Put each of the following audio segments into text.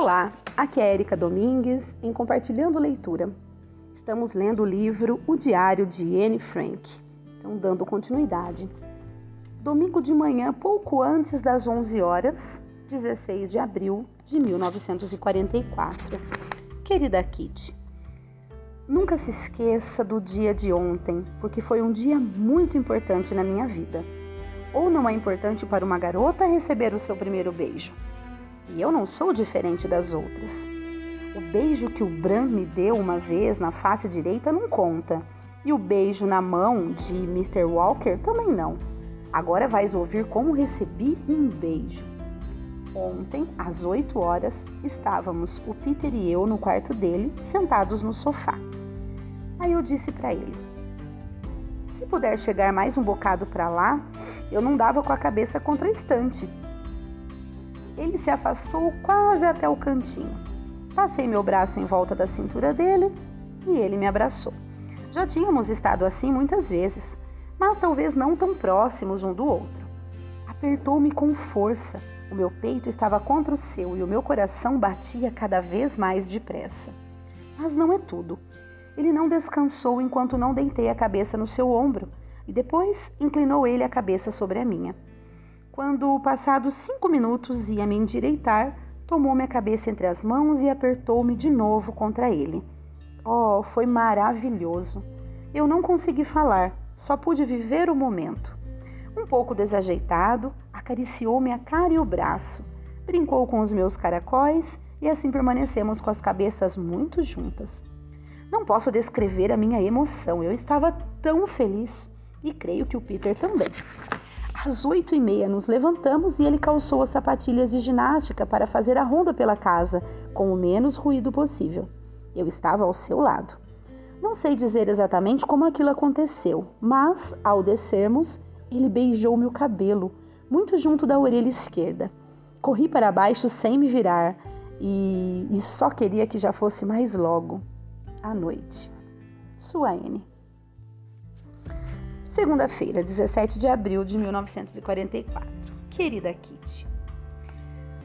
Olá, aqui é Erika Domingues em Compartilhando Leitura. Estamos lendo o livro O Diário de Anne Frank. Então, dando continuidade. Domingo de manhã, pouco antes das 11 horas, 16 de abril de 1944. Querida Kitty, nunca se esqueça do dia de ontem, porque foi um dia muito importante na minha vida. Ou não é importante para uma garota receber o seu primeiro beijo? E eu não sou diferente das outras. O beijo que o Bran me deu uma vez na face direita não conta. E o beijo na mão de Mr. Walker também não. Agora vais ouvir como recebi um beijo. Ontem, às 8 horas, estávamos o Peter e eu no quarto dele, sentados no sofá. Aí eu disse para ele: Se puder chegar mais um bocado para lá, eu não dava com a cabeça contra a estante. Ele se afastou quase até o cantinho. Passei meu braço em volta da cintura dele e ele me abraçou. Já tínhamos estado assim muitas vezes, mas talvez não tão próximos um do outro. Apertou-me com força. O meu peito estava contra o seu e o meu coração batia cada vez mais depressa. Mas não é tudo. Ele não descansou enquanto não deitei a cabeça no seu ombro e depois inclinou ele a cabeça sobre a minha. Quando, passados cinco minutos, ia me endireitar, tomou minha cabeça entre as mãos e apertou-me de novo contra ele. Oh, foi maravilhoso! Eu não consegui falar, só pude viver o momento. Um pouco desajeitado, acariciou-me a cara e o braço, brincou com os meus caracóis e assim permanecemos com as cabeças muito juntas. Não posso descrever a minha emoção, eu estava tão feliz e creio que o Peter também. Às oito e meia nos levantamos e ele calçou as sapatilhas de ginástica para fazer a ronda pela casa com o menos ruído possível. Eu estava ao seu lado. Não sei dizer exatamente como aquilo aconteceu, mas ao descermos, ele beijou-me o cabelo, muito junto da orelha esquerda. Corri para baixo sem me virar e, e só queria que já fosse mais logo. À noite. Sua N. Segunda-feira, 17 de abril de 1944. Querida Kitty,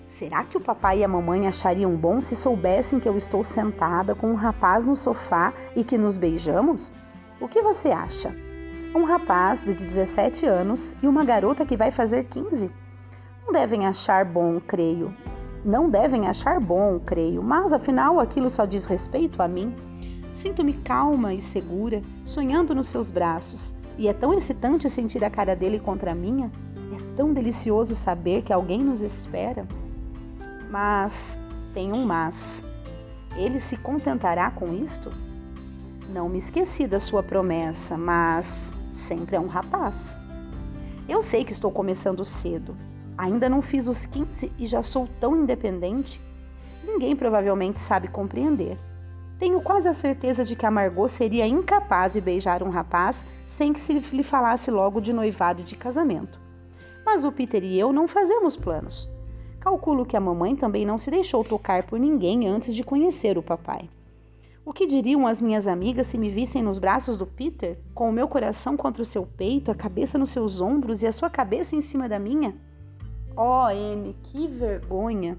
será que o papai e a mamãe achariam bom se soubessem que eu estou sentada com um rapaz no sofá e que nos beijamos? O que você acha? Um rapaz de 17 anos e uma garota que vai fazer 15? Não devem achar bom, creio. Não devem achar bom, creio, mas afinal aquilo só diz respeito a mim. Sinto-me calma e segura, sonhando nos seus braços e é tão excitante sentir a cara dele contra a minha. É tão delicioso saber que alguém nos espera. Mas tem um mas. Ele se contentará com isto? Não me esqueci da sua promessa, mas sempre é um rapaz. Eu sei que estou começando cedo. Ainda não fiz os 15 e já sou tão independente. Ninguém provavelmente sabe compreender. Tenho quase a certeza de que a Margot seria incapaz de beijar um rapaz sem que se lhe falasse logo de noivado e de casamento. Mas o Peter e eu não fazemos planos. Calculo que a mamãe também não se deixou tocar por ninguém antes de conhecer o papai. O que diriam as minhas amigas se me vissem nos braços do Peter, com o meu coração contra o seu peito, a cabeça nos seus ombros e a sua cabeça em cima da minha? Oh, M, que vergonha!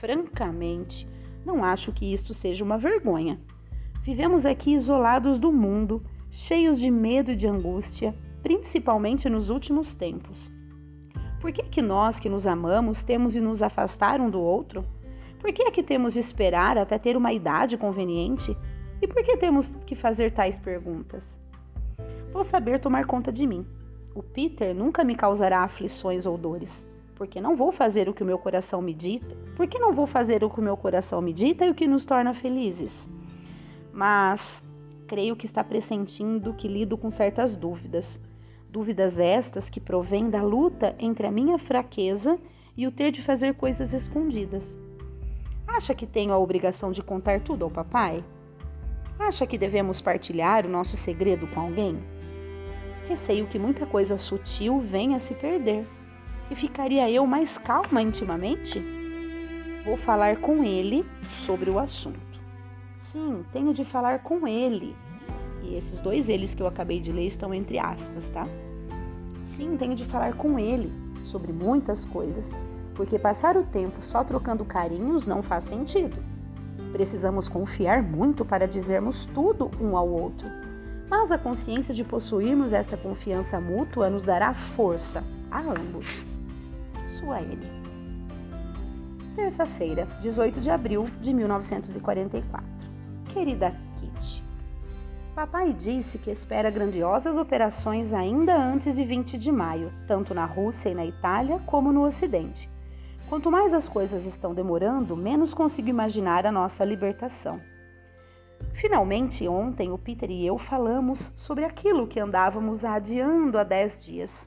Francamente, não acho que isto seja uma vergonha. Vivemos aqui isolados do mundo cheios de medo e de angústia, principalmente nos últimos tempos. Por que, que nós que nos amamos temos de nos afastar um do outro? Por que é que temos de esperar até ter uma idade conveniente? E por que temos que fazer tais perguntas? Vou saber tomar conta de mim. O Peter nunca me causará aflições ou dores, porque não vou fazer o que o meu coração me dita. Por que não vou fazer o que o meu coração me dita e o que nos torna felizes? Mas creio que está pressentindo que lido com certas dúvidas. Dúvidas estas que provêm da luta entre a minha fraqueza e o ter de fazer coisas escondidas. Acha que tenho a obrigação de contar tudo ao papai? Acha que devemos partilhar o nosso segredo com alguém? Receio que muita coisa sutil venha a se perder. E ficaria eu mais calma intimamente? Vou falar com ele sobre o assunto. Sim, tenho de falar com ele. E esses dois eles que eu acabei de ler estão entre aspas, tá? Sim, tenho de falar com ele sobre muitas coisas. porque passar o tempo só trocando carinhos não faz sentido. Precisamos confiar muito para dizermos tudo um ao outro. Mas a consciência de possuirmos essa confiança mútua nos dará força a ambos. Sua N. Terça-feira, 18 de abril de 1944. Querida Kitty, Papai disse que espera grandiosas operações ainda antes de 20 de maio, tanto na Rússia e na Itália como no Ocidente. Quanto mais as coisas estão demorando, menos consigo imaginar a nossa libertação. Finalmente, ontem, o Peter e eu falamos sobre aquilo que andávamos adiando há dez dias.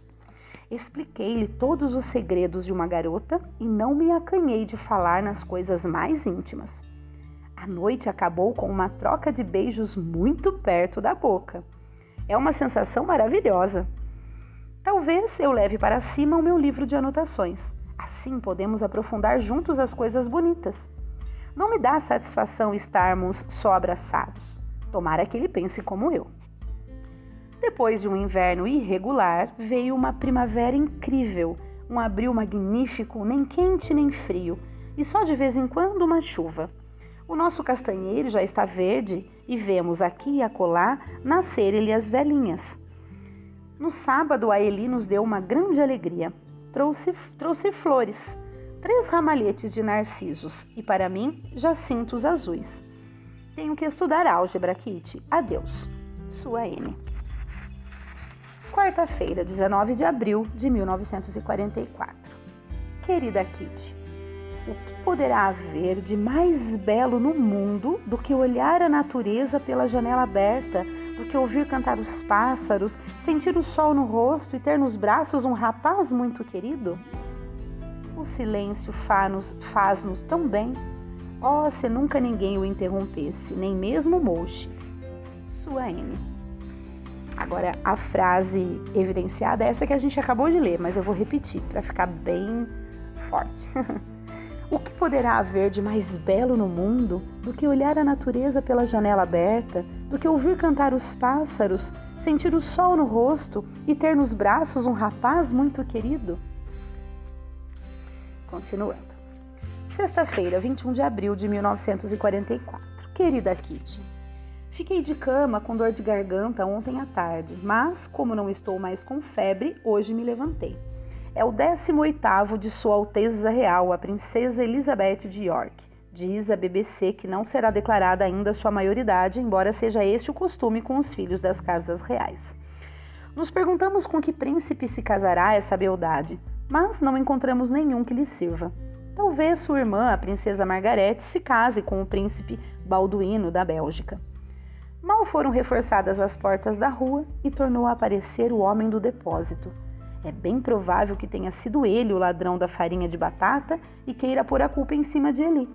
Expliquei-lhe todos os segredos de uma garota e não me acanhei de falar nas coisas mais íntimas. A noite acabou com uma troca de beijos muito perto da boca. É uma sensação maravilhosa. Talvez eu leve para cima o meu livro de anotações. Assim podemos aprofundar juntos as coisas bonitas. Não me dá satisfação estarmos só abraçados. Tomara que ele pense como eu. Depois de um inverno irregular, veio uma primavera incrível, um abril magnífico, nem quente nem frio, e só de vez em quando uma chuva. O nosso castanheiro já está verde e vemos aqui e acolá nascerem-lhe as velhinhas. No sábado, a Eli nos deu uma grande alegria trouxe, trouxe flores, três ramalhetes de narcisos e, para mim, jacintos azuis. Tenho que estudar álgebra, Kitty. Adeus. Sua N. Quarta-feira, 19 de abril de 1944. Querida Kitty, o que poderá haver de mais belo no mundo do que olhar a natureza pela janela aberta do que ouvir cantar os pássaros, sentir o sol no rosto e ter nos braços um rapaz muito querido? O silêncio faz-nos faz tão bem. Oh, se nunca ninguém o interrompesse, nem mesmo Mouche. Sua M. Agora, a frase evidenciada é essa que a gente acabou de ler, mas eu vou repetir para ficar bem forte. O que poderá haver de mais belo no mundo do que olhar a natureza pela janela aberta, do que ouvir cantar os pássaros, sentir o sol no rosto e ter nos braços um rapaz muito querido? Continuando. Sexta-feira, 21 de abril de 1944. Querida Kitty, fiquei de cama com dor de garganta ontem à tarde, mas, como não estou mais com febre, hoje me levantei é o 18º de Sua Alteza Real, a Princesa Elizabeth de York. Diz a BBC que não será declarada ainda sua maioridade, embora seja este o costume com os filhos das casas reais. Nos perguntamos com que príncipe se casará essa beldade, mas não encontramos nenhum que lhe sirva. Talvez sua irmã, a princesa Margarete, se case com o príncipe Balduíno da Bélgica. Mal foram reforçadas as portas da rua e tornou a aparecer o homem do depósito é bem provável que tenha sido ele o ladrão da farinha de batata e queira pôr a culpa em cima de Eli.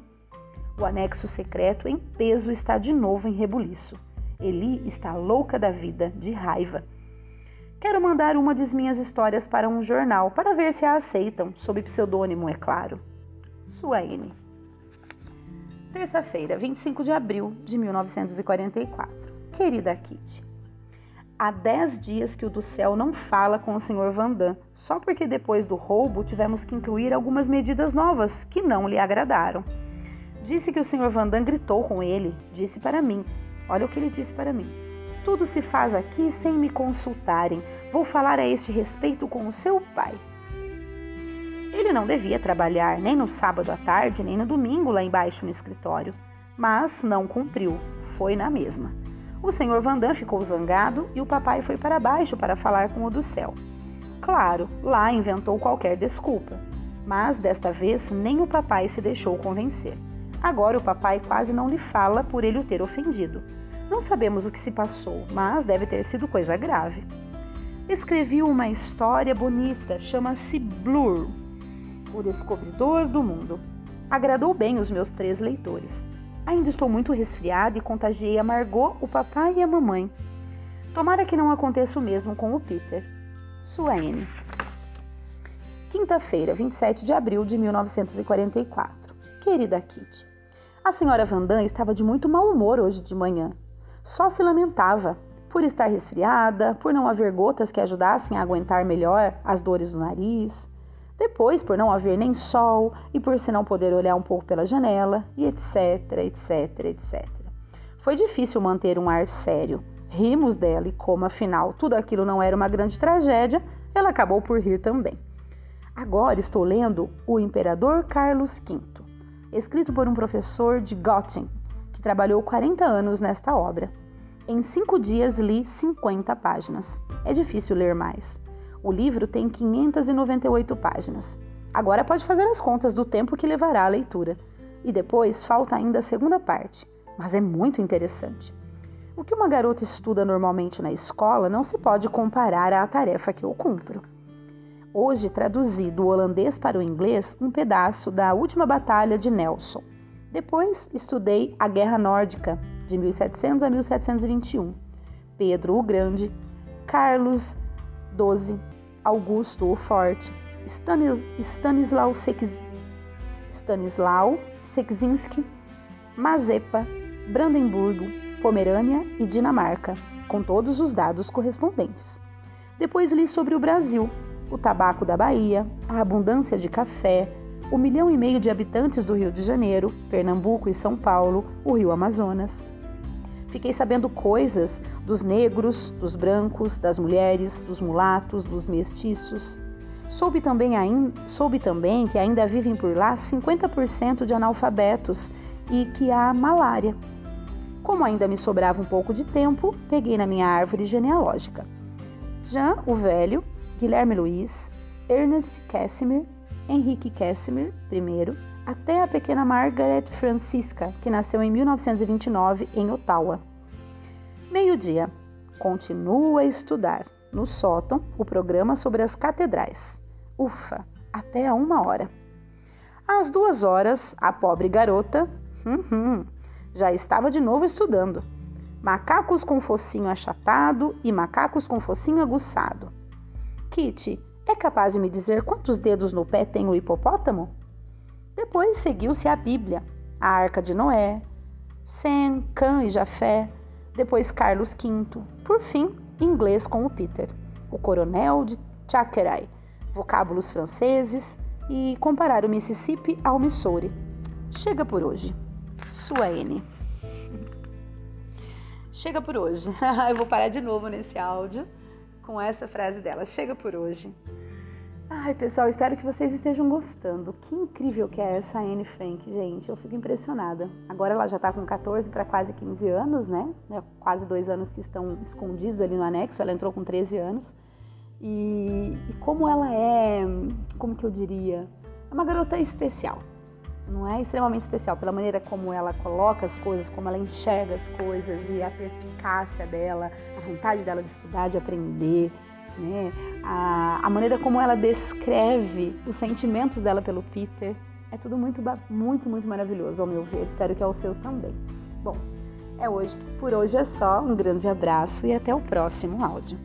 O anexo secreto em peso está de novo em rebuliço. Eli está louca da vida, de raiva. Quero mandar uma de minhas histórias para um jornal para ver se a aceitam, sob pseudônimo, é claro. Sua N. Terça-feira, 25 de abril de 1944. Querida Kitty, Há dez dias que o do céu não fala com o Sr. Vandam, só porque depois do roubo tivemos que incluir algumas medidas novas que não lhe agradaram. Disse que o Sr. Vandam gritou com ele, disse para mim. Olha o que ele disse para mim. Tudo se faz aqui sem me consultarem. Vou falar a este respeito com o seu pai. Ele não devia trabalhar nem no sábado à tarde, nem no domingo lá embaixo no escritório, mas não cumpriu. Foi na mesma. O senhor Vandam ficou zangado e o papai foi para baixo para falar com o do céu. Claro, lá inventou qualquer desculpa, mas desta vez nem o papai se deixou convencer. Agora o papai quase não lhe fala por ele o ter ofendido. Não sabemos o que se passou, mas deve ter sido coisa grave. Escrevi uma história bonita, chama-se Blur, o descobridor do mundo. Agradou bem os meus três leitores. Ainda estou muito resfriada e contagiei a Margot, o papai e a mamãe. Tomara que não aconteça o mesmo com o Peter. Sua N. Quinta-feira, 27 de abril de 1944. Querida Kitty, a senhora Vandam estava de muito mau humor hoje de manhã. Só se lamentava por estar resfriada, por não haver gotas que ajudassem a aguentar melhor as dores do nariz. Depois, por não haver nem sol e por se não poder olhar um pouco pela janela, e etc, etc, etc. Foi difícil manter um ar sério. Rimos dela e, como afinal tudo aquilo não era uma grande tragédia, ela acabou por rir também. Agora estou lendo O Imperador Carlos V, escrito por um professor de Göttingen, que trabalhou 40 anos nesta obra. Em cinco dias li 50 páginas. É difícil ler mais. O livro tem 598 páginas. Agora pode fazer as contas do tempo que levará a leitura. E depois falta ainda a segunda parte, mas é muito interessante. O que uma garota estuda normalmente na escola não se pode comparar à tarefa que eu cumpro. Hoje traduzi do holandês para o inglês um pedaço da última batalha de Nelson. Depois estudei a Guerra Nórdica, de 1700 a 1721. Pedro o Grande, Carlos XII, Augusto o Forte, Stanislau, Stanislau Sekzinski, Mazepa, Brandemburgo, Pomerânia e Dinamarca, com todos os dados correspondentes. Depois li sobre o Brasil, o tabaco da Bahia, a abundância de café, o milhão e meio de habitantes do Rio de Janeiro, Pernambuco e São Paulo, o Rio Amazonas, fiquei sabendo coisas dos negros, dos brancos, das mulheres, dos mulatos, dos mestiços. Soube também, soube também que ainda vivem por lá 50% de analfabetos e que há malária. Como ainda me sobrava um pouco de tempo, peguei na minha árvore genealógica. Jean, o Velho, Guilherme Luiz, Ernest Casimir, Henrique Casimir I, até a pequena Margaret Francisca, que nasceu em 1929 em Ottawa. Meio-dia. Continua a estudar no sótão o programa sobre as catedrais. Ufa, até a uma hora. Às duas horas, a pobre garota hum, hum, já estava de novo estudando. Macacos com focinho achatado e macacos com focinho aguçado. Kitty, é capaz de me dizer quantos dedos no pé tem o hipopótamo? Depois seguiu-se a Bíblia, a Arca de Noé, Sem, Cã e Jafé, depois Carlos V, por fim, inglês com o Peter, o coronel de Chakerai, vocábulos franceses e comparar o Mississippi ao Missouri. Chega por hoje. Sua N. Chega por hoje. Eu vou parar de novo nesse áudio com essa frase dela. Chega por hoje. Ai, pessoal, espero que vocês estejam gostando. Que incrível que é essa Anne Frank, gente. Eu fico impressionada. Agora ela já tá com 14 para quase 15 anos, né? É quase dois anos que estão escondidos ali no anexo. Ela entrou com 13 anos. E, e como ela é, como que eu diria? É uma garota especial. Não é extremamente especial pela maneira como ela coloca as coisas, como ela enxerga as coisas e a perspicácia dela, a vontade dela de estudar, de aprender né? a, a maneira como ela descreve os sentimentos dela pelo Peter. É tudo muito, muito, muito maravilhoso, ao meu ver. Espero que aos seus também. Bom, é hoje. Por hoje é só. Um grande abraço e até o próximo áudio.